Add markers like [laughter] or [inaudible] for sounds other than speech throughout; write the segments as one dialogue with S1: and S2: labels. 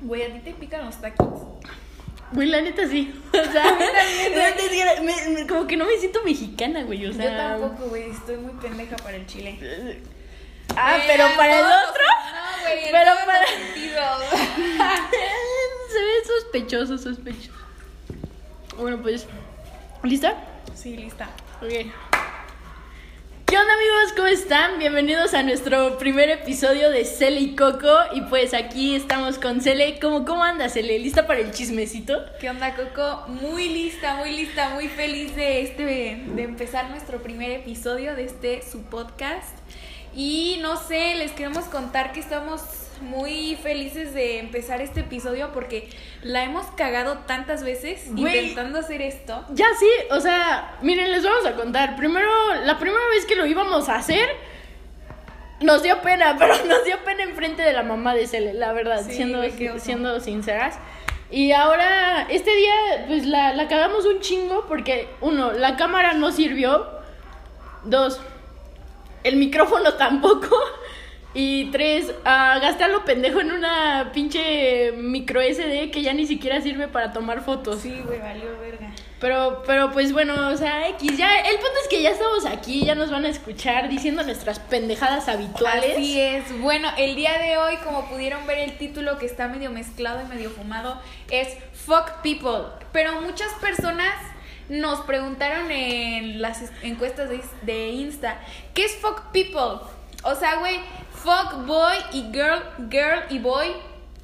S1: Güey, a ti te pican los taquis.
S2: Güey, la neta sí. [laughs] O sea, me- me- me- como que no me siento mexicana, güey. O sea,
S1: Yo tampoco, güey, estoy muy pendeja para el chile.
S2: Ah,
S1: Eh,
S2: pero para el otro.
S1: No, güey,
S2: Pero para-. [laughs] Se ve sospechoso, sospechoso. Bueno, pues. ¿Lista?
S1: Sí, lista.
S2: Ok. ¿Qué onda amigos? ¿Cómo están? Bienvenidos a nuestro primer episodio de Cele y Coco. Y pues aquí estamos con Cele. ¿Cómo, cómo andas, Cele? ¿Lista para el chismecito?
S1: ¿Qué onda, Coco? Muy lista, muy lista, muy feliz de este de empezar nuestro primer episodio de este su podcast. Y no sé, les queremos contar que estamos muy felices de empezar este episodio porque la hemos cagado tantas veces
S2: Güey.
S1: intentando hacer esto.
S2: Ya sí, o sea, miren, les vamos a contar. Primero, la primera vez que lo íbamos a hacer, nos dio pena, [laughs] pero nos dio pena enfrente de la mamá de Cele, la verdad,
S1: Sí,
S2: siendo, siendo sinceras. Y ahora, este día, pues la, la cagamos un chingo porque, uno, la cámara no sirvió. Dos, el micrófono [laughs] tampoco. Y tres, gasté a lo pendejo en una pinche micro SD que ya ni siquiera sirve para tomar fotos.
S1: Sí, güey, valió verga.
S2: Pero, pero pues bueno, o sea, X, ya, el punto es que ya estamos aquí, ya nos van a escuchar diciendo nuestras pendejadas habituales.
S1: Así es. Bueno, el día de hoy, como pudieron ver el título que está medio mezclado y medio fumado, es Fuck People. Pero muchas personas nos preguntaron en las es- encuestas de, de Insta, ¿qué es Fuck People? O sea, güey, fuck boy y girl, girl y boy,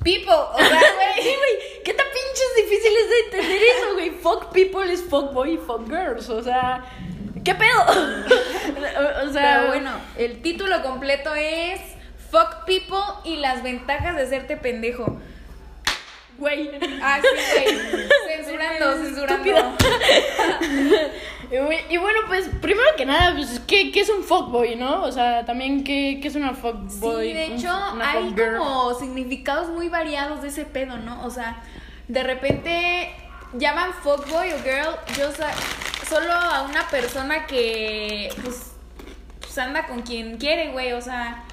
S1: people. O sea, [laughs]
S2: Sí,
S1: güey.
S2: güey, ¿qué tan pinches difíciles de entender eso, güey? Fuck people es fuck boy y fuck girls, o sea, ¿qué pedo? [laughs] o sea,
S1: Pero bueno, el título completo es Fuck People y las ventajas de serte pendejo.
S2: güey.
S1: Ah, sí, güey. Censurando, [laughs] censurando.
S2: Y bu- Y bueno, pues primero que nada, pues, ¿qué, qué es un fuckboy, no? O sea, también, ¿qué, qué es una fuckboy?
S1: Sí, de hecho, hay como significados muy variados de ese pedo, ¿no? O sea, de repente llaman fuckboy o girl, yo solo a una persona que, pues, pues anda con quien quiere, güey, o sea,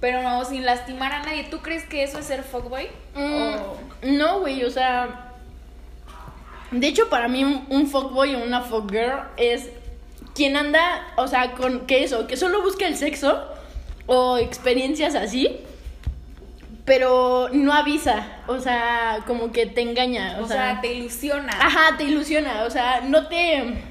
S1: pero no, sin lastimar a nadie. ¿Tú crees que eso es ser fuckboy?
S2: Mm,
S1: O-
S2: No, güey, o sea. De hecho, para mí, un, un fuckboy o una fuckgirl es quien anda, o sea, con que eso, que solo busca el sexo o experiencias así, pero no avisa, o sea, como que te engaña,
S1: o, sea, te ilusiona.
S2: Ajá, te ilusiona, o sea, no te,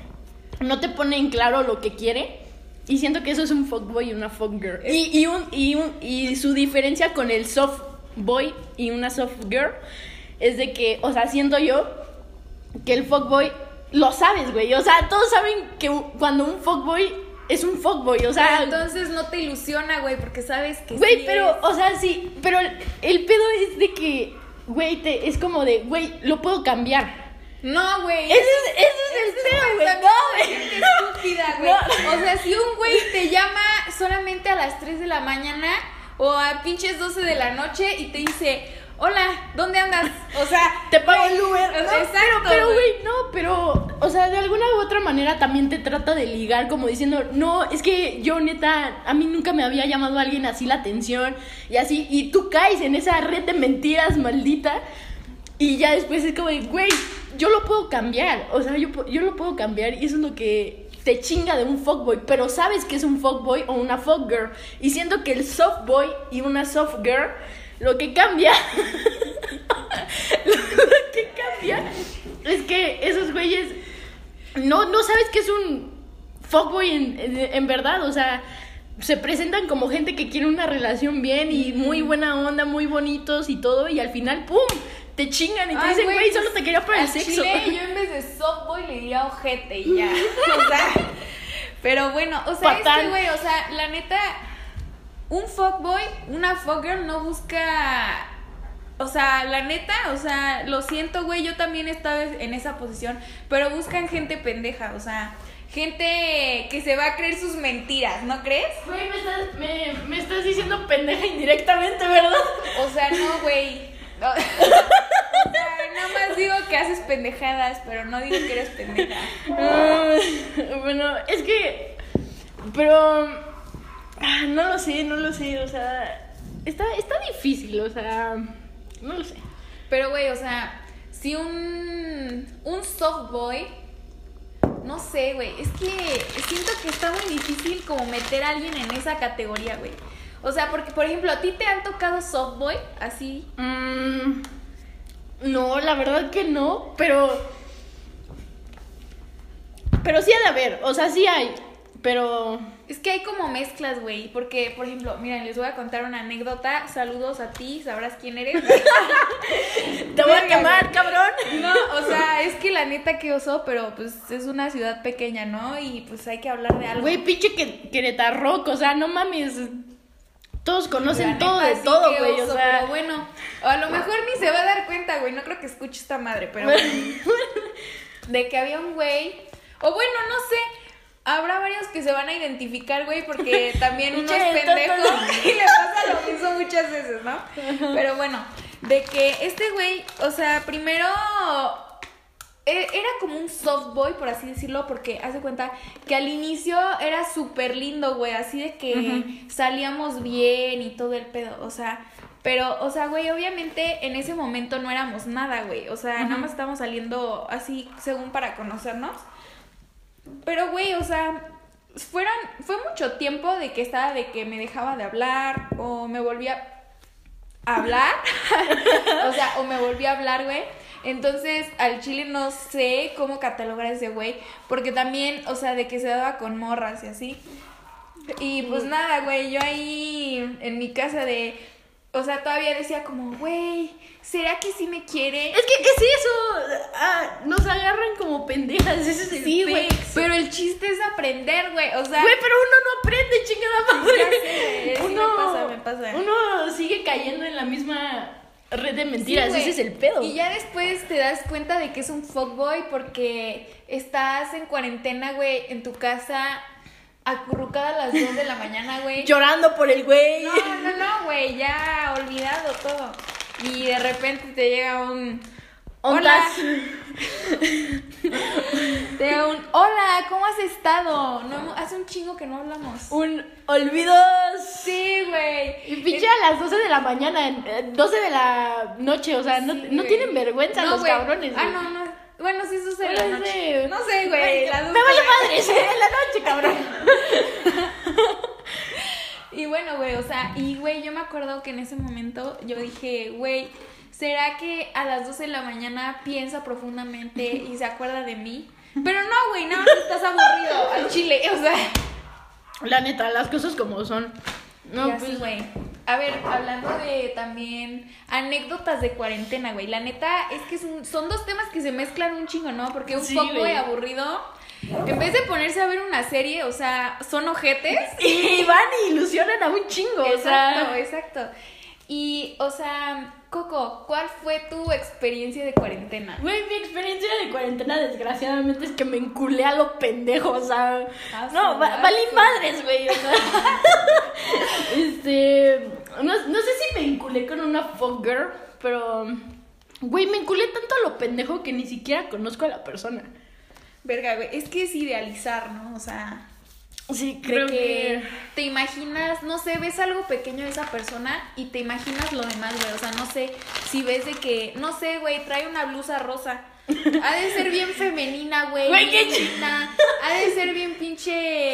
S2: no te pone en claro lo que quiere. Y siento que eso es un fuckboy y una fuckgirl. Y, y, un, y, un, y su diferencia con el soft boy y una soft girl es de que, o sea, siento yo que el fuckboy lo sabes, güey. O sea, todos saben que cuando un fuckboy es un fuckboy, o sea,
S1: Pero entonces no te ilusiona, güey, porque sabes que
S2: Güey,
S1: sí
S2: pero,
S1: es.
S2: o sea, sí, pero el, el pedo es de que, güey, te, es como de, güey, lo puedo cambiar.
S1: No, güey.
S2: Ese es, ese es el pedo, güey. No,
S1: estúpida, [laughs] güey.
S2: No.
S1: O sea, si un güey te llama solamente a las 3 de la mañana o a pinches 12 de la noche y te dice, hola, ¿dónde andas? O sea, [laughs]
S2: Te pago el Uber.
S1: o sea, exacto,
S2: pero, güey, no, pero, o sea, de alguna u otra manera también te trata de ligar, como diciendo, no, es que yo neta, a mí nunca me había llamado alguien así la atención y así, y tú caes en esa red de mentiras maldita, y ya después es como güey, yo lo puedo cambiar, o sea, yo, yo lo puedo cambiar, y eso es lo que te chinga de un fuckboy, pero sabes que es un fuckboy o una fuckgirl, y siento que el softboy y una softgirl, lo que cambia [laughs] lo que cambia es que esos güeyes no, no sabes que es un fuckboy en, en, en verdad, o sea, se presentan como gente que quiere una relación bien y muy buena onda, muy bonitos y todo, y al final, ¡pum! Te chingan y te
S1: Ay,
S2: dicen, güey, solo
S1: pues,
S2: te quería para el sexo.
S1: chile, [laughs] yo en vez de softboy le diría ojete y ya. [laughs] O sea, pero bueno, o sea,
S2: Fatal.
S1: es que, güey, o sea, la neta, un fuckboy, una fuckgirl no busca. O sea, la neta, o sea, lo siento, güey, yo también he estado en esa posición, pero buscan gente pendeja, o sea, gente que se va a creer sus mentiras, ¿no crees?
S2: Güey, me estás, me, me estás diciendo pendeja indirectamente, ¿verdad?
S1: O sea, no, güey. [laughs] No. O sea, nada más digo que haces pendejadas, pero no digo que eres pendeja.
S2: Ah, bueno, es que. Pero. Ah, no lo sé, no lo sé, o sea. Está, está difícil, o sea. No lo sé.
S1: Pero, güey, o sea, si un, un soft boy, no sé, güey, es que siento que está muy difícil como meter a alguien en esa categoría, güey. O sea, porque, por ejemplo, ¿a ti te han tocado soft boy así?
S2: Mm, no, la verdad que no, pero... Pero sí ha de haber, o sea, sí hay, pero...
S1: Es que hay como mezclas, güey. Porque, por ejemplo, miren, les voy a contar una anécdota. Saludos a ti, sabrás quién eres. [laughs]
S2: Te voy a quemar, cabrón.
S1: No, o sea, es que la neta que oso, pero pues es una ciudad pequeña, ¿no? Y pues hay que hablar de algo.
S2: Güey, pinche que, Querétaro, o sea, no mames. Todos conocen
S1: La
S2: todo
S1: neta,
S2: de
S1: sí
S2: todo, güey, o sea...
S1: Pero bueno, a lo mejor ni se va a dar cuenta, güey. No creo que escuche esta madre, pero [laughs] bueno. De que había un güey. O bueno, no sé. Habrá varios que se van a identificar, güey, porque [laughs] también uno es pendejo [laughs] y le pasa lo mismo muchas veces, ¿no? Pero bueno, de que este güey, o sea, primero e- era como un soft boy, por así decirlo, porque haz de cuenta que al inicio era súper lindo, güey, así de que salíamos bien y todo el pedo, o sea, pero, o sea, güey, obviamente en ese momento no éramos nada, güey, o sea, nada más estábamos saliendo así según para conocernos. Pero, güey, o sea, fueron, fue mucho tiempo de que estaba de que me dejaba de hablar o me volvía a hablar. [laughs] o sea, o me volvía a hablar, güey. Entonces, al chile no sé cómo catalogar a ese güey. Porque también, o sea, de que se daba con morras y así. Y pues nada, güey, yo ahí en mi casa de... O sea, todavía decía como, güey, ¿será que sí me quiere?
S2: Es que, ¿qué es eso? Ah, nos agarran como pendejas, ese es el
S1: Sí, güey, pero el chiste es aprender, güey. O sea,
S2: Güey, pero uno no aprende, chingada madre.
S1: Sí me pasa, me pasa.
S2: Uno sigue cayendo en la misma red de mentiras,
S1: Sí,
S2: ese es el pedo.
S1: Y ya después te das cuenta de que es un fuckboy porque estás en cuarentena, güey, en tu casa, acurrucada a las 2 de la mañana, güey.
S2: Llorando por el güey.
S1: No, no, no, güey, ya olvidado todo. Y de repente te llega un... Hola. [laughs] Te llega un... Hola, ¿cómo has estado? No, hace un chingo que no hablamos.
S2: Un olvidos.
S1: Sí, güey.
S2: Y pinche a las 12 de la mañana, eh, 12 de la noche, o sea, no,
S1: Sí,
S2: no tienen vergüenza
S1: No,
S2: los
S1: güey.
S2: cabrones.
S1: Ah, no, no. Bueno, sí,
S2: Bueno,
S1: la noche.
S2: sí.
S1: No sé, güey.
S2: Me vale madre, [laughs] en la noche, cabrón. [laughs]
S1: Y bueno, güey, o sea, y güey, yo me acuerdo que en ese momento yo dije, güey, ¿será que a las 12 de la mañana piensa profundamente y se acuerda de mí? Pero no, güey, nada más estás aburrido al chile, o sea.
S2: La neta, las cosas como son. No, pues,
S1: güey. A ver, hablando de también anécdotas de cuarentena, güey. La neta es que son, son dos temas que se mezclan un chingo, ¿no? Porque un
S2: Sí,
S1: poco
S2: güey.
S1: aburrido, en vez de ponerse a ver una serie, o sea, son ojetes. [laughs]
S2: Y van y ilusionan a un chingo, o
S1: Exacto,
S2: sea.
S1: exacto. Y, o sea, Coco, ¿cuál fue tu experiencia de cuarentena?
S2: Güey, mi experiencia de cuarentena, desgraciadamente, es que me enculé a lo pendejo, o sea.
S1: Ah,
S2: no, va-
S1: ah,
S2: valí madres, güey, o sea. [laughs] este. No, no sé si me enculé con una fuck girl, pero. Güey, me enculé tanto a lo pendejo que ni siquiera conozco a la persona.
S1: Verga, güey, es que es idealizar, ¿no? O sea,
S2: Sí, creo
S1: que
S2: que.
S1: te imaginas, no sé, ves algo pequeño de esa persona y te imaginas lo demás, güey. O sea, no sé, si ves de que, no sé, güey, trae una blusa rosa. Ha de ser bien femenina, güey.
S2: Güey, qué.
S1: Ha de ser bien pinche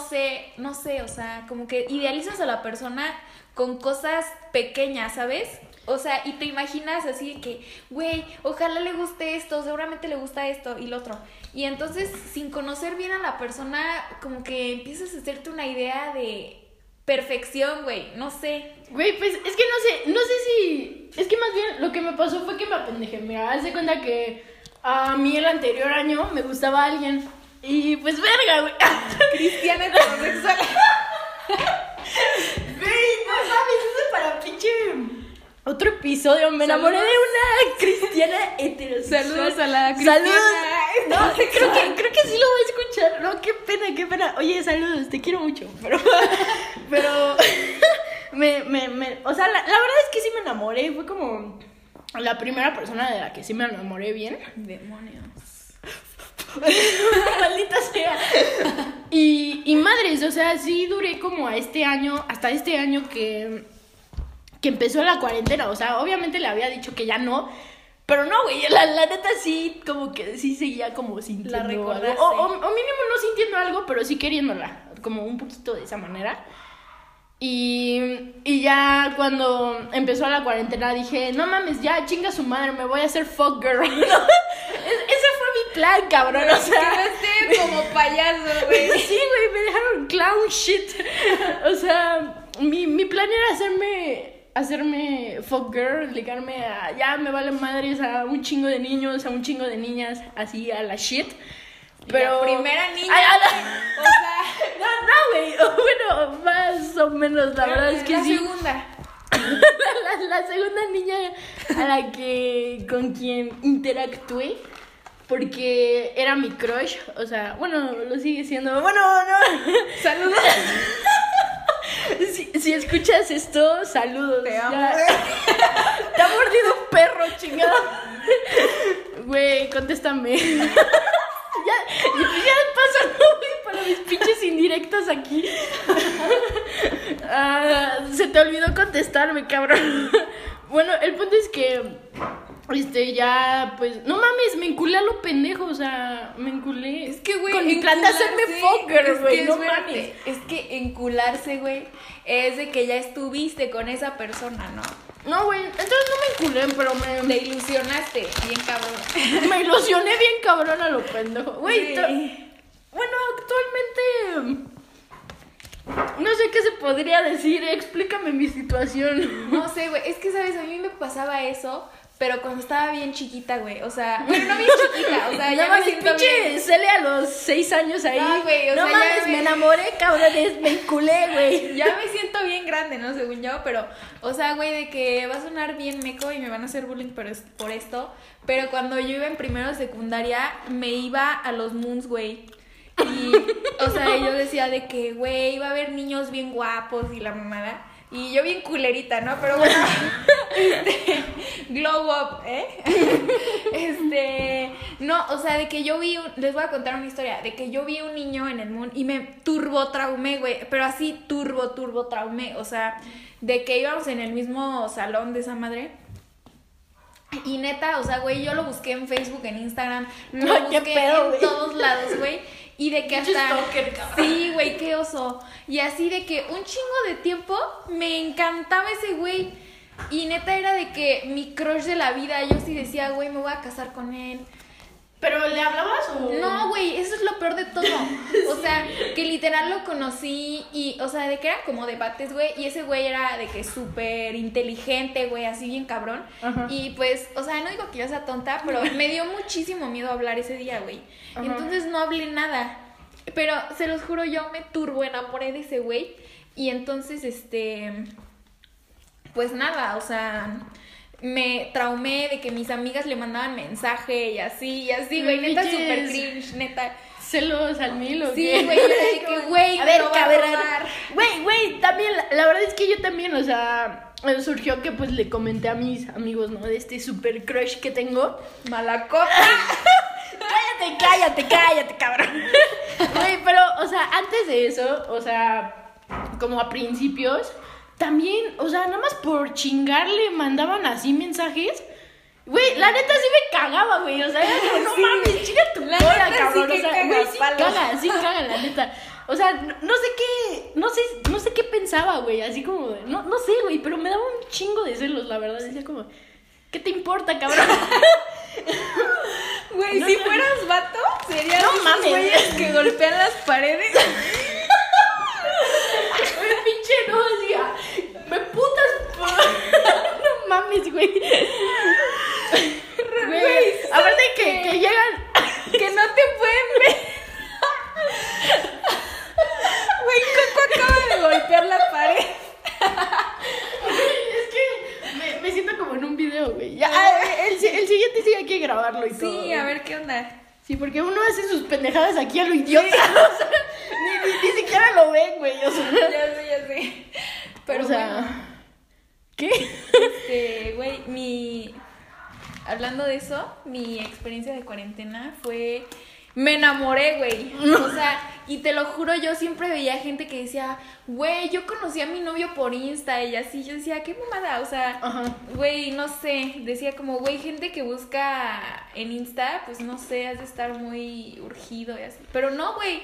S1: sé, no sé, o sea, como que idealizas a la persona con cosas pequeñas, ¿sabes? O sea, y te imaginas así de que, güey, ojalá le guste esto, seguramente le gusta esto y lo otro. Y entonces, sin conocer bien a la persona, como que empiezas a hacerte una idea de perfección, güey, no sé.
S2: Güey, pues es que no sé, no sé si. Es que más bien lo que me pasó fue que me apendejé. Mira, haz de cuenta que a mí el anterior año me gustaba alguien. Y pues verga, güey. [laughs]
S1: Cristiana heterosexual. [laughs]
S2: Güey, no mames, eso es para pinche. Otro episodio, me enamoré de
S1: Saludos.
S2: una cristiana heterosexual.
S1: Saludos a la
S2: Saludos.
S1: cristiana.
S2: No, creo que, creo que sí lo voy a escuchar. No, qué pena, qué pena. Oye, saludos, te quiero mucho. Pero, [laughs] pero, me, me, me, o sea, la, la verdad es que sí me enamoré. Fue como la primera persona de la que sí me enamoré bien.
S1: Demonios. [laughs]
S2: Maldita sea. Y, y madres, o sea, sí duré como a este año, hasta este año que, que empezó la cuarentena. O sea, obviamente le había dicho que ya no. Pero no, güey, la, la neta sí, como que sí seguía como sintiendo
S1: La
S2: algo. O, o- o mínimo no sintiendo algo, pero sí queriéndola. Como un poquito de esa manera. Y, y ya cuando empezó la cuarentena dije, no mames, ya chinga su madre, me voy a hacer fuck girl. [laughs] Es- ese plan, cabrón. O sea,
S1: Quedaste como payaso, güey. [laughs]
S2: Sí, güey, me dejaron clown shit. O sea, mi, mi plan era hacerme hacerme fuck girl, ligarme a ya me vale madres a un chingo de niños, a un chingo de niñas, así a la shit. Pero
S1: La primera niña.
S2: Ay, a la-
S1: O sea, [laughs]
S2: No, no, güey. Bueno, más o menos, la verdad es que
S1: la
S2: sí.
S1: segunda. [laughs]
S2: la, la segunda niña a la que con quien interactué porque era mi crush, o sea, bueno, lo sigue siendo. Bueno, no. [laughs]
S1: Saludos. [laughs]
S2: Si, si escuchas esto, saludos.
S1: Te amo.
S2: Ya. [laughs] Te ha mordido un perro, chingado. Güey, contéstame. Ya, ya güey, para mis pinches indirectas aquí. Ah, se te olvidó contestarme, cabrón. Bueno, el punto es que, este, ya, pues, no mames, me enculé a lo pendejo, o sea, me enculé.
S1: Es que, güey.
S2: Con mi plan de hacerme fucker, güey, no mames.
S1: Es que encularse, güey, es de que ya estuviste con esa persona, ¿no?
S2: No, güey, entonces no me enculé, pero me,
S1: Te ilusionaste, bien cabrón. [laughs]
S2: Me ilusioné bien cabrón a lo pendejo. Güey,
S1: Sí.
S2: bueno, actualmente. No sé qué se podría decir. Explícame mi situación.
S1: No [laughs] sé, güey, es que, ¿sabes? A mí me pasaba eso, pero cuando estaba bien chiquita, güey. O sea, [laughs] bueno, no bien chiquita, o sea,
S2: no
S1: ya me
S2: mames,
S1: siento
S2: pinche. Cele a los seis años ahí.
S1: No, güey, o
S2: no
S1: sea, ya
S2: mames,
S1: me-
S2: me enamoré, cabrones. Me enculé, [laughs] güey.
S1: Ya me siento bien grande, ¿no? Según yo, pero, o sea, güey, de que va a sonar bien meco y me van a hacer bullying por, es- por esto, pero cuando yo iba en primero de secundaria, me iba a los moons, güey. Y, o sea, yo decía de que, güey, iba a haber niños bien guapos y la mamada. Y yo bien culerita, ¿no? Pero bueno, [laughs] este, glow up, ¿eh? [laughs] Este, no, o sea, de que yo vi, un- les voy a contar una historia, de que yo vi un niño en el moon y me turbo traumé, güey, pero así turbo, turbo traumé, o sea, de que íbamos en el mismo salón de esa madre. Y neta, o sea, güey, yo lo busqué en Facebook, en Instagram, lo [laughs] busqué
S2: pedo,
S1: en todos lados, güey. Y de que hasta. Sí, güey, qué oso. Y así de que un chingo de tiempo me encantaba ese güey. Y neta era de que mi crush de la vida, yo sí decía, güey, me voy a casar con él.
S2: ¿Pero le hablabas o.?
S1: No, güey, eso es lo peor de todo. [laughs] O sea, que literal lo conocí y, o sea, de que eran como debates, güey. Y ese güey era de que súper inteligente, güey, así bien cabrón.
S2: Ajá.
S1: Y pues, o sea, no digo que yo sea tonta, pero [laughs] me dio muchísimo miedo hablar ese día, güey. Entonces no hablé nada. Pero se los juro, yo me turbo enamoré de ese güey. Y entonces, este. Pues nada, o sea. Me traumé de que mis amigas le mandaban mensaje y así, y así, güey, neta,
S2: Pinches.
S1: súper cringe, neta.
S2: ¿Celos al mil o
S1: Sí, güey, yo era de que, [laughs] güey,
S2: a ver, cabrón. Güey, güey, también, la, la verdad es que yo también, o sea, eh, surgió que pues le comenté a mis amigos, ¿no? De este super crush que tengo.
S1: Malacota. [laughs]
S2: Cállate, cállate, cállate, cabrón. [laughs] Güey, pero, o sea, antes de eso, o sea, como a principios, también, o sea, nada más por chingarle mandaban así mensajes. Güey, la neta sí me cagaba, güey. O sea, era como, no [laughs]
S1: Sí.
S2: mames, chinga tu
S1: La
S2: cola,
S1: neta sí
S2: cabrón.
S1: que
S2: o sea,
S1: caga
S2: güey, sí caga, sí caga, la neta. O sea, no, no sé qué, no sé, no sé qué pensaba, güey. Así como, no, no sé, güey, pero me daba un chingo de celos, la verdad. Decía como, ¿qué te importa, cabrón? [laughs]
S1: Güey,
S2: No
S1: si fueras vato, serían
S2: No
S1: esos
S2: mames.
S1: güeyes que golpean las paredes. [laughs]
S2: Güey, pinche no, decía, me putas. por-". no mames, güey. Güey,
S1: Güey,
S2: aparte que, que llegan.
S1: que no te pueden ver. Güey, Coco acaba de golpear la pared.
S2: es que me, me siento como en un video, güey. Ya, ah, el, si- el siguiente sí hay que grabarlo y todo.
S1: Sí, a ver qué onda.
S2: Sí, porque uno hace sus pendejadas aquí a lo idiota. o sea, ni, ni, ni siquiera lo ven, güey. O sea,
S1: Ya sé, ya sé. Pero
S2: o sea,
S1: bueno,
S2: ¿qué?
S1: este, güey, mi. Hablando de eso, mi experiencia de cuarentena fue me enamoré, güey. O sea, y te lo juro, yo siempre veía gente que decía, güey, yo conocí a mi novio por Insta y así. Yo decía, qué mamada. O sea, güey, no sé. Decía como, güey, gente que busca en Insta, pues no sé, has de estar muy urgido y así. Pero no, güey.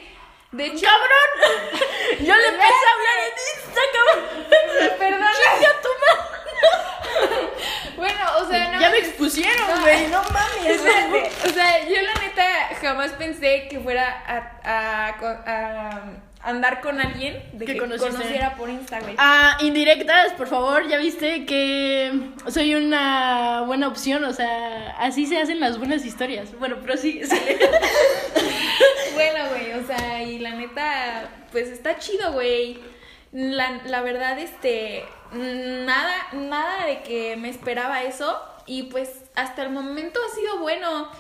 S1: De hecho,
S2: ¡Cabrón! [laughs] Yo le empecé a hablar en Insta, cabrón.
S1: Perdona.
S2: Chinga tu madre.
S1: bueno, o sea, no.
S2: Ya me expusieron, güey. No mames.
S1: Espérate, o sea, yo la neta jamás pensé que fuera a, a- a andar con alguien de
S2: Que
S1: conociera por Insta, güey.
S2: Ah, indirectas, por favor, ya viste que soy una buena opción, o sea, así se hacen las buenas historias. Bueno, pero sí, sí. [laughs]
S1: Bueno, güey, o sea, y la neta, pues está chido, güey. La, la verdad, este, nada, nada de que me esperaba eso. Y pues hasta el momento ha sido bueno.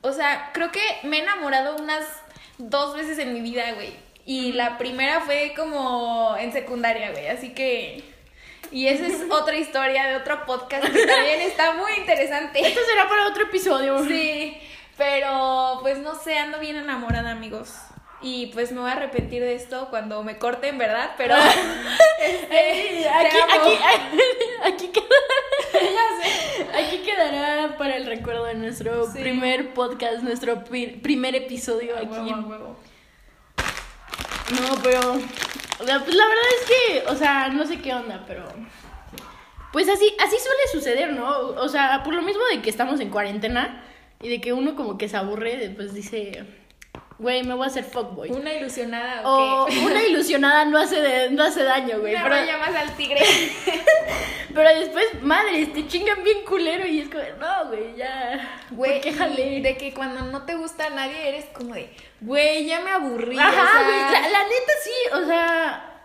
S1: O sea, creo que me he enamorado unas dos veces en mi vida, güey. Y la primera fue como en secundaria, güey. Así que... Y esa es [laughs] otra historia de otro podcast que también está muy interesante.
S2: Esto será para otro episodio.
S1: Sí, pero pues no sé, ando bien enamorada, amigos. Y pues me voy a arrepentir de esto cuando me corten, ¿verdad? Pero [laughs]
S2: Eh,
S1: te
S2: aquí,
S1: amo.
S2: aquí, [laughs] aquí, quedará, [laughs] aquí quedará para el recuerdo de nuestro
S1: Sí.
S2: primer podcast, nuestro pri- primer episodio
S1: A
S2: aquí.
S1: huevo, a huevo.
S2: No, pero. sea, pues la verdad es que, o sea, no sé qué onda, pero. Pues así, así suele suceder, ¿no? O sea, por lo mismo de que estamos en cuarentena y de que uno como que se aburre, pues dice, güey, me voy a hacer fuckboy.
S1: Una ilusionada
S2: O
S1: o
S2: una ilusionada no hace, de- no hace daño, güey.
S1: Una
S2: Pero,
S1: más al tigre. [laughs]
S2: pero después, madres, te chingan bien culero y es como, no, güey, ya.
S1: Güey,
S2: ¿por qué jalé?
S1: y de que cuando no te gusta a nadie eres como de, güey, ya me aburrí.
S2: Ajá,
S1: o sea,
S2: güey, la, la neta sí, o sea,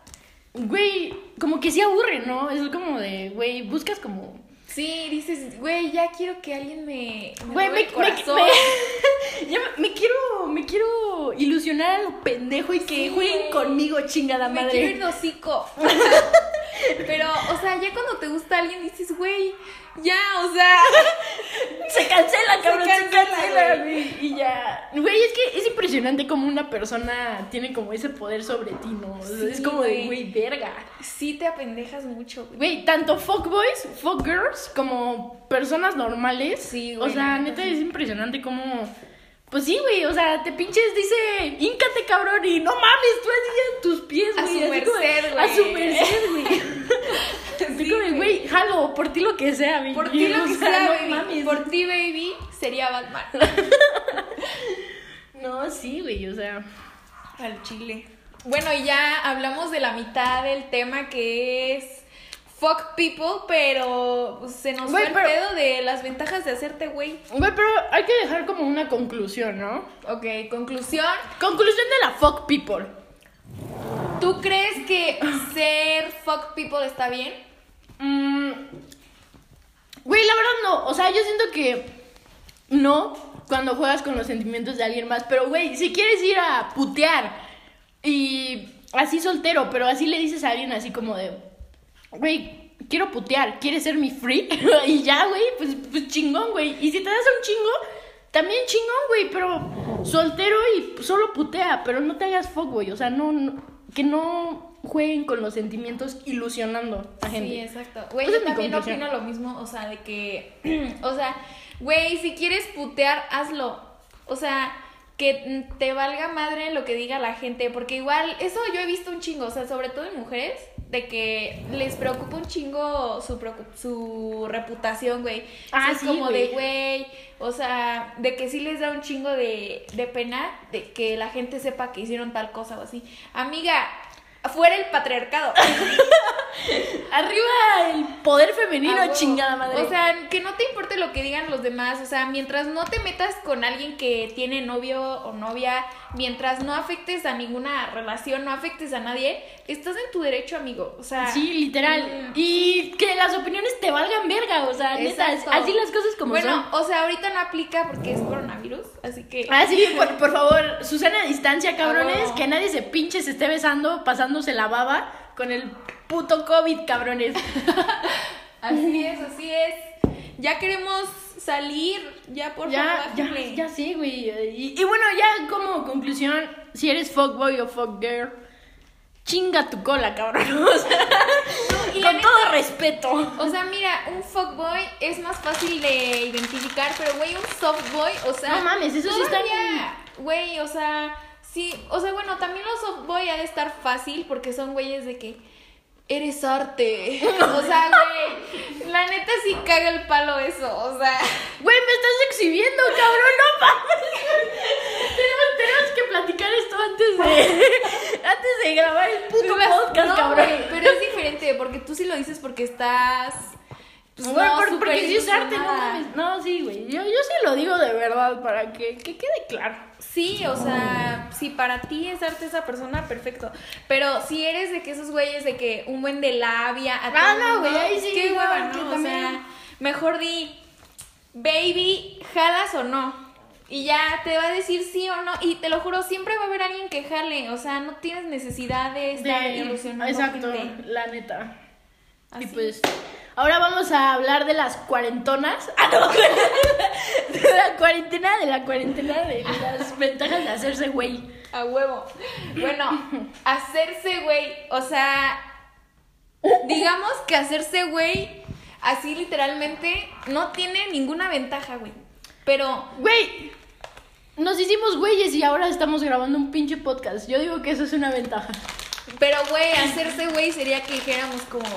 S2: güey, como que sí aburre, ¿no? Es como de, güey, buscas como...
S1: Sí, dices, güey, ya quiero que alguien me, me
S2: Güey, me,
S1: el
S2: me,
S1: corazón.
S2: me- [laughs] ya me- me quiero, me quiero ilusionar a lo pendejo y que
S1: Sí,
S2: jueguen
S1: güey.
S2: conmigo, chingada
S1: Me
S2: madre.
S1: quiero ir de hocico. [laughs] Pero, o sea, ya cuando te gusta alguien dices, güey, ya, o sea. [laughs]
S2: Se cancela, cabrón, se
S1: cancela,
S2: cancela,
S1: güey.
S2: güey. Y ya. Güey, es que es impresionante como una persona tiene como ese poder sobre ti, ¿no? O sea,
S1: Sí,
S2: es como de,
S1: güey.
S2: güey, verga.
S1: Sí te apendejas mucho, güey.
S2: Güey, tanto fuckboys, fuckgirls, como personas normales.
S1: Sí,
S2: O
S1: güey,
S2: sea,
S1: la neta,
S2: es impresionante como. Pues sí, güey, o sea, te pinches, dice, híncate, cabrón, y no mames, tú así en tus pies,
S1: A
S2: güey.
S1: su merced,
S2: A su
S1: güey.
S2: merced, güey. [laughs]
S1: Sí,
S2: como de,
S1: güey.
S2: güey, jalo, por ti lo que sea, güey.
S1: Por ti lo [laughs] que
S2: sea,
S1: sea,
S2: no
S1: baby.
S2: mames.
S1: Por ti, baby, sería Batman. [laughs]
S2: No, sí, güey, o sea.
S1: Al chile. Bueno, y ya hablamos de la mitad del tema que es fuck people, pero pues, se nos fue el pedo de las ventajas de hacerte güey.
S2: Güey, pero hay que dejar como una conclusión, ¿no?
S1: Ok, conclusión.
S2: Conclusión de la fuck people.
S1: ¿Tú crees que ser fuck people está bien?
S2: Mm, Güey, la verdad no. O sea, yo siento que no cuando juegas con los sentimientos de alguien más. Pero, güey, si quieres ir a putear y así soltero, pero así le dices a alguien así como de, güey, quiero putear, ¿quieres ser mi free? [laughs] y ya, güey, pues, pues chingón, güey. Y si te das un chingo, también chingón, güey, pero soltero y solo putea, pero no te hagas fuck, güey. O sea, no, no- que no jueguen con los sentimientos ilusionando a gente.
S1: Sí, exacto. Güey, yo también opino lo mismo, o sea, de que, [clears throat] o sea, güey, si quieres putear, hazlo. O sea, que te valga madre lo que diga la gente, porque igual, eso yo he visto un chingo, o sea, sobre todo en mujeres, de que les preocupa un chingo su, su reputación, güey.
S2: Ah,
S1: es
S2: sí,
S1: como de, güey, o sea, de que sí les da un chingo de, de pena de que la gente sepa que hicieron tal cosa o así. Amiga, fuera el patriarcado. [laughs]
S2: Arriba el poder femenino, chingada madre.
S1: O sea, que no te importe lo que digan los demás. O sea, mientras no te metas con alguien que tiene novio o novia, mientras no afectes a ninguna relación, no afectes a nadie, estás en tu derecho, amigo. O sea,
S2: sí, literal.
S1: mm,
S2: Y que las opiniones te valgan verga, o sea, neta, así las cosas como
S1: bueno,
S2: son.
S1: o sea, ahorita no aplica porque es coronavirus, así que.
S2: Ah, sí, [laughs] por, por favor, Susana a distancia, cabrones, que nadie se pinche se esté besando, pasándose la baba con el puto COVID, cabrones. [laughs]
S1: Así es, así es. Ya queremos salir, ya por
S2: Ya,
S1: favor,
S2: ya, ya sí, güey. Y, y bueno, ya como conclusión, si eres fuckboy o fuckgirl, chinga tu cola, cabrón. [laughs] O sea,
S1: y la
S2: con
S1: neta-
S2: todo respeto.
S1: O sea, mira, un fuckboy es más fácil de identificar, pero güey, un softboy, o sea.
S2: No mames, eso sí está
S1: Güey, o sea, sí, o sea, bueno, también los ha de estar fácil porque son güeyes de que eres arte. O sea, güey, la neta sí caga el palo eso, o sea.
S2: Güey, me estás exhibiendo, cabrón, no mames. tenemos, tenemos que platicar esto antes de, [laughs] antes de grabar el puto podcast,
S1: no,
S2: cabrón.
S1: pero es diferente porque tú sí lo dices porque estás. Pues, no,
S2: por- porque sí es arte, no mames. No, sí, güey. Yo, yo sí lo digo de verdad para que, que quede claro.
S1: Sí, o sea, si para ti es arte esa persona, perfecto. Pero si eres de que esos güeyes de que un buen de labia a
S2: Ah, no, güey, ahí sí,
S1: qué hueva, ¿no? O
S2: también-
S1: sea, mejor di, baby, jalas o no. Y ya te va a decir sí o no. Y te lo juro, siempre va a haber alguien que jale. O sea, no tienes necesidad de estar
S2: De-
S1: ilusionando.
S2: Exacto,
S1: gente.
S2: la neta. Y
S1: Así.
S2: pues, ahora vamos a hablar de las cuarentonas. Ah, no. [laughs] de la cuarentena, de la cuarentena, de las ventajas de hacerse güey.
S1: A huevo. Bueno, hacerse güey, o sea, digamos que hacerse güey, así literalmente, no tiene ninguna ventaja, güey. Pero,
S2: Güey, nos hicimos güeyes y ahora estamos grabando un pinche podcast. Yo digo que eso es una ventaja.
S1: Pero, güey, hacerse güey sería que dijéramos como,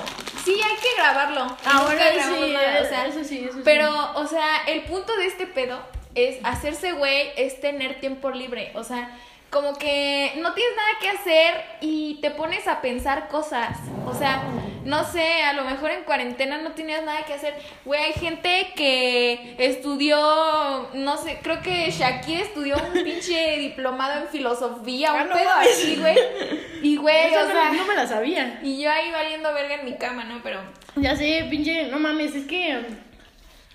S1: sí, hay que grabarlo.
S2: Ahora sí,
S1: nada, o sea,
S2: eso sí, eso sí.
S1: Pero, o sea, el punto de este pedo es hacerse güey, es tener tiempo libre. O sea, como que no tienes nada que hacer y te pones a pensar cosas. O sea, no sé, a lo mejor en cuarentena no tenías nada que hacer. Güey, hay gente que estudió, no sé, creo que Shakira estudió un [laughs] pinche diplomado en filosofía,
S2: Ah,
S1: un
S2: no
S1: pedo
S2: mames.
S1: así, güey. Y, güey, o
S2: no,
S1: sea,
S2: no me la sabía.
S1: y yo ahí valiendo verga en mi cama, ¿no? Pero...
S2: Ya sé, pinche, no mames, es que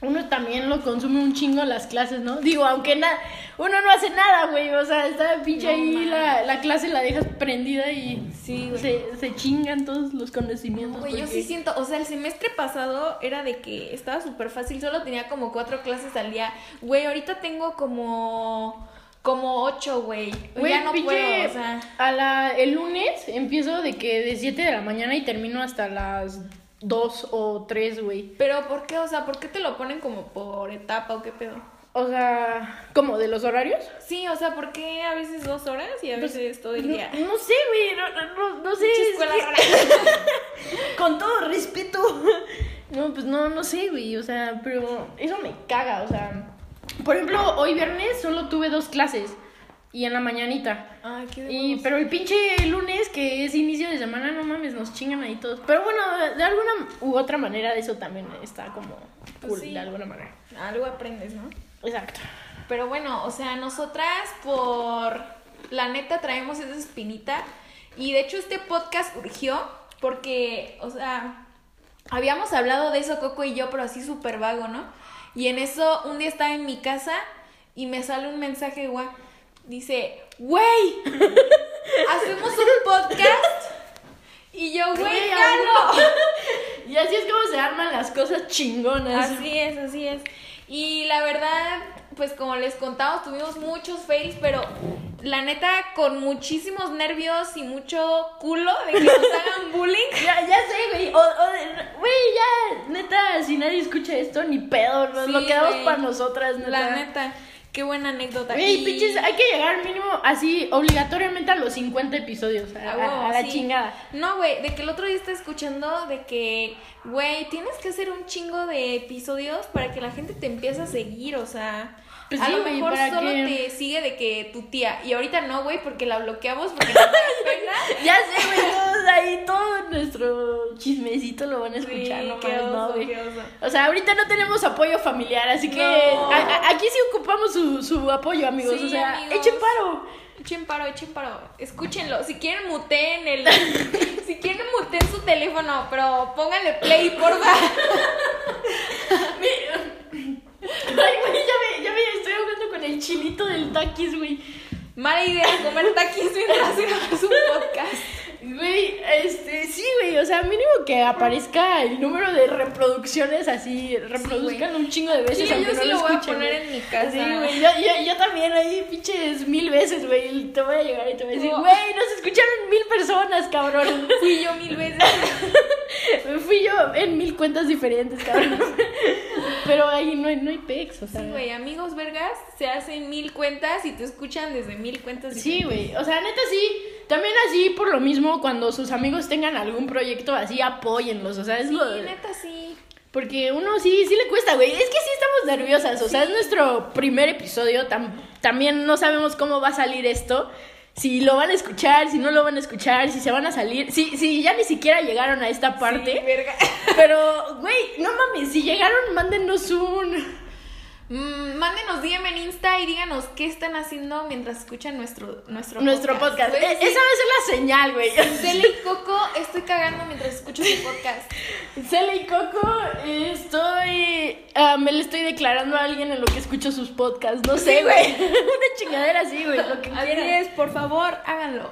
S2: uno también lo consume un chingo las clases, ¿no? Digo, aunque nada, uno no hace nada, güey, o sea, está pinche
S1: No
S2: ahí la, la clase la dejas prendida y
S1: Sí, güey.
S2: se, se chingan todos los conocimientos.
S1: Güey, yo sí siento, o sea, el semestre pasado era de que estaba súper fácil, solo tenía como cuatro clases al día. Güey, ahorita tengo como, como ocho, güey.
S2: Güey,
S1: ya no
S2: pinche,
S1: puedo, o sea.
S2: a la, el lunes empiezo de que de 7 de la mañana y termino hasta las 2 o 3, güey.
S1: Pero ¿por qué? O sea, ¿por qué te lo ponen como por etapa o qué pedo?
S2: O sea, ¿cómo? ¿De los horarios?
S1: Sí, o sea, ¿por qué a veces dos horas y a
S2: Pues,
S1: veces todo el día?
S2: no sé, güey, no, no, no, sé.
S1: Escuela rara. [laughs]
S2: Con todo respeto. No, pues no, no sé, güey. O sea, pero eso me caga. O sea, por ejemplo, hoy viernes solo tuve dos clases. Y en la mañanita.
S1: Ay, qué
S2: Y, pero el pinche lunes, que es inicio de semana, no mames, nos chingan ahí todos. Pero bueno, de alguna u otra manera, eso también está como
S1: Pues
S2: cool,
S1: sí.
S2: de alguna manera.
S1: Algo aprendes, ¿no?
S2: Exacto.
S1: Pero bueno, o sea, nosotras por la neta traemos esa espinita y de hecho este podcast urgió porque, o sea, habíamos hablado de eso Coco y yo, pero así súper vago, ¿no? Y en eso un día estaba en mi casa y me sale un mensaje igual. Dice, güey, [laughs] hacemos un podcast. Y yo, güey, jalo. [laughs]
S2: Y así es como se arman las cosas chingonas.
S1: Así es, así es. Y la verdad, pues como les contamos, tuvimos muchos fails, pero la neta, con muchísimos nervios y mucho culo de que nos hagan bullying. [laughs]
S2: Ya, ya sé, güey. O, o de- güey, ya, neta, si nadie escucha esto, ni pedo. Nos
S1: Sí,
S2: lo quedamos para nosotras, neta.
S1: La neta, qué buena anécdota.
S2: Güey, pinches, hay que llegar mínimo así, obligatoriamente a los 50 episodios. A, la
S1: sí.
S2: chingada.
S1: No, güey, de que el otro día estaba escuchando de que, güey, tienes que hacer un chingo de episodios para que la gente te empiece a seguir, o sea.
S2: Pues
S1: a
S2: sí,
S1: lo mejor solo te sigue de que tu tía. Y ahorita no, güey, porque la bloqueamos porque no te pena. [laughs]
S2: Ya sé, güey, todos ahí, todo nuestro chismecito lo van a escuchar,
S1: Sí,
S2: no
S1: qué
S2: no,
S1: oso.
S2: O sea, ahorita no tenemos apoyo familiar, así que
S1: No.
S2: a- a- aquí sí ocupamos su, su apoyo, amigos.
S1: Sí,
S2: o sea,
S1: amigos.
S2: echen paro.
S1: Echen paro, echen paro. Escúchenlo. Si quieren, muteen el. [laughs] si quieren, muteen su teléfono, pero pónganle play, porfa. [laughs]
S2: Ay, güey, ya me, ya me estoy ahogando con el chilito del taquis, güey.
S1: Mala idea comer taquis mientras grabas un podcast.
S2: Güey, este, sí, güey, o sea, mínimo que aparezca el número de reproducciones así, reproduzcan un chingo de veces.
S1: Sí,
S2: aunque
S1: yo
S2: no
S1: sí lo voy a
S2: escuchen,
S1: poner
S2: güey.
S1: en mi casa.
S2: Sí, güey, yo, yo, yo también ahí pinches mil veces, güey, te voy a llegar y te voy a decir, güey, nos escucharon mil personas, cabrón. [laughs]
S1: Fui yo mil veces. [laughs]
S2: Fui yo en mil cuentas diferentes, cabrón. [laughs] Pero ahí no hay, no hay pex, o sea.
S1: Sí, güey, amigos vergas se hacen mil cuentas y te escuchan desde mil cuentas.
S2: Sí,
S1: diferentes.
S2: güey. O sea, neta sí. También así, por lo mismo, cuando sus amigos tengan algún proyecto así, apóyenlos. O sea, es
S1: Sí,
S2: lo.
S1: neta sí.
S2: Porque uno sí, sí le cuesta, güey. Es que sí estamos nerviosas. O sea, es nuestro primer episodio. tam- también no sabemos cómo va a salir esto. Si lo van a escuchar, si no lo van a escuchar, si se van a salir. Si, si ya ni siquiera llegaron a esta parte.
S1: Sí, verga.
S2: Pero, güey, no mames, si llegaron, mándenos un.
S1: Mm, mándenos DM en Insta y díganos qué están haciendo mientras escuchan nuestro nuestro
S2: Nuestro podcast. E-
S1: sí.
S2: Esa va a ser la señal, güey.
S1: Cele y Coco, estoy cagando mientras escucho su podcast. [laughs]
S2: Cele y Coco, estoy. ah, me le estoy declarando a alguien en lo que escucho sus podcasts. No sé, güey. [laughs] Una chingadera así, güey. Lo que
S1: Así
S2: quieran.
S1: es, por favor, háganlo.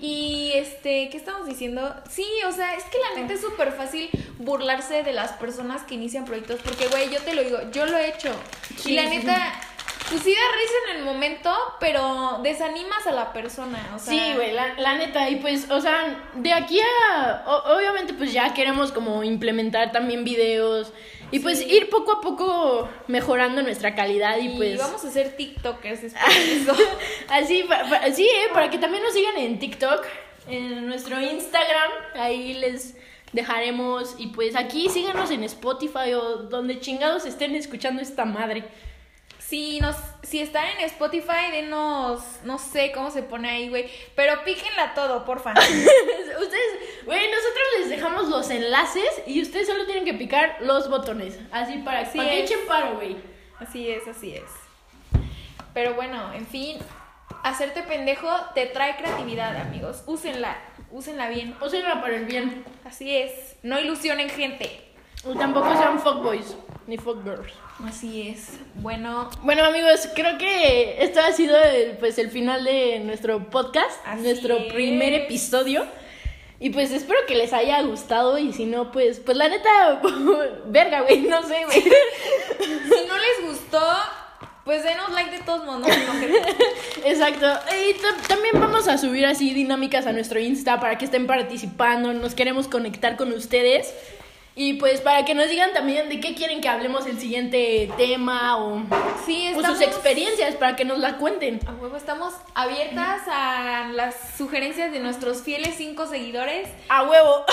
S1: Y este, ¿qué estamos diciendo? Sí, o sea, es que la neta es súper fácil burlarse de las personas que inician proyectos. Porque, güey, yo te lo digo, yo lo he hecho.
S2: Sí,
S1: y la
S2: sí,
S1: neta, pues sí da risa en el momento, pero desanimas a la persona. O sea,
S2: Sí, güey, la, la neta, y pues, o sea, de aquí a, o- obviamente, pues ya queremos como implementar también videos y pues ir poco a poco mejorando nuestra calidad y,
S1: Y
S2: pues...
S1: vamos a ser TikTokers después de eso. [laughs]
S2: Así, sí, eh, para que también nos sigan en TikTok, en nuestro Instagram, ahí les dejaremos y pues aquí síganos en Spotify o donde chingados estén escuchando esta madre.
S1: Si, nos, si están en Spotify, denos, no sé cómo se pone ahí, güey. Pero píquenla todo, porfa. [laughs]
S2: Ustedes, güey, nosotros les dejamos los enlaces y ustedes solo tienen que picar los botones, así para,
S1: Así
S2: para que echen paro, güey.
S1: Así es, así es. Pero bueno, en fin, hacerte pendejo te trae creatividad, amigos. Úsenla, úsenla bien.
S2: Úsenla para el bien.
S1: Así es, no ilusionen gente.
S2: Y tampoco sean fuckboys ni fuckgirls.
S1: Así es. Bueno,
S2: Bueno amigos, creo que esto ha sido el, pues el final de nuestro podcast,
S1: Así
S2: nuestro
S1: es.
S2: primer episodio. Y pues espero que les haya gustado y si no, pues, pues la neta, [laughs] verga, güey, no sé, güey. [laughs]
S1: si no les gustó, pues denos like de todos modos. no. [laughs]
S2: Exacto. Y ta- también vamos a subir así dinámicas a nuestro Insta para que estén participando, nos queremos conectar con ustedes. Y pues para que nos digan también de qué quieren que hablemos el siguiente tema o,
S1: Sí,
S2: o
S1: estamos...
S2: sus experiencias para que nos la cuenten.
S1: A huevo, estamos abiertas a las sugerencias de nuestros fieles cinco seguidores.
S2: A huevo.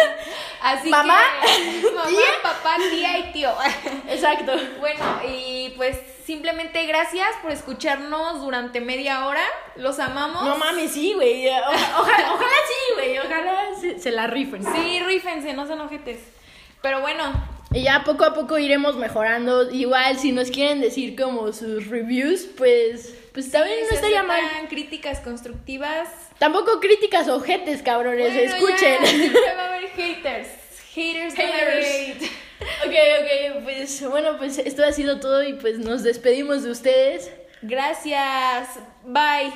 S2: [laughs]
S1: Así
S2: Mamá,
S1: que mamá,
S2: tía.
S1: papá, tía y tío. [laughs]
S2: Exacto.
S1: Bueno, y pues simplemente gracias por escucharnos durante media hora. Los amamos.
S2: No mames, sí, güey. Oja- ojalá, ojalá sí, güey. Ojalá se, se la rifen.
S1: Sí, rífense, no sean ojetes. Pero bueno,
S2: Y ya poco a poco iremos mejorando. Igual, si nos quieren decir como sus reviews, pues, pues también no
S1: se
S2: estaría mal.
S1: críticas constructivas.
S2: Tampoco críticas ojetes, cabrones.
S1: Bueno,
S2: Escuchen.
S1: ya, [laughs] siempre va a haber haters. Haters,
S2: Haters.
S1: hate. [laughs]
S2: ok, ok. Pues bueno, pues esto ha sido todo y pues nos despedimos de ustedes.
S1: Gracias. Bye.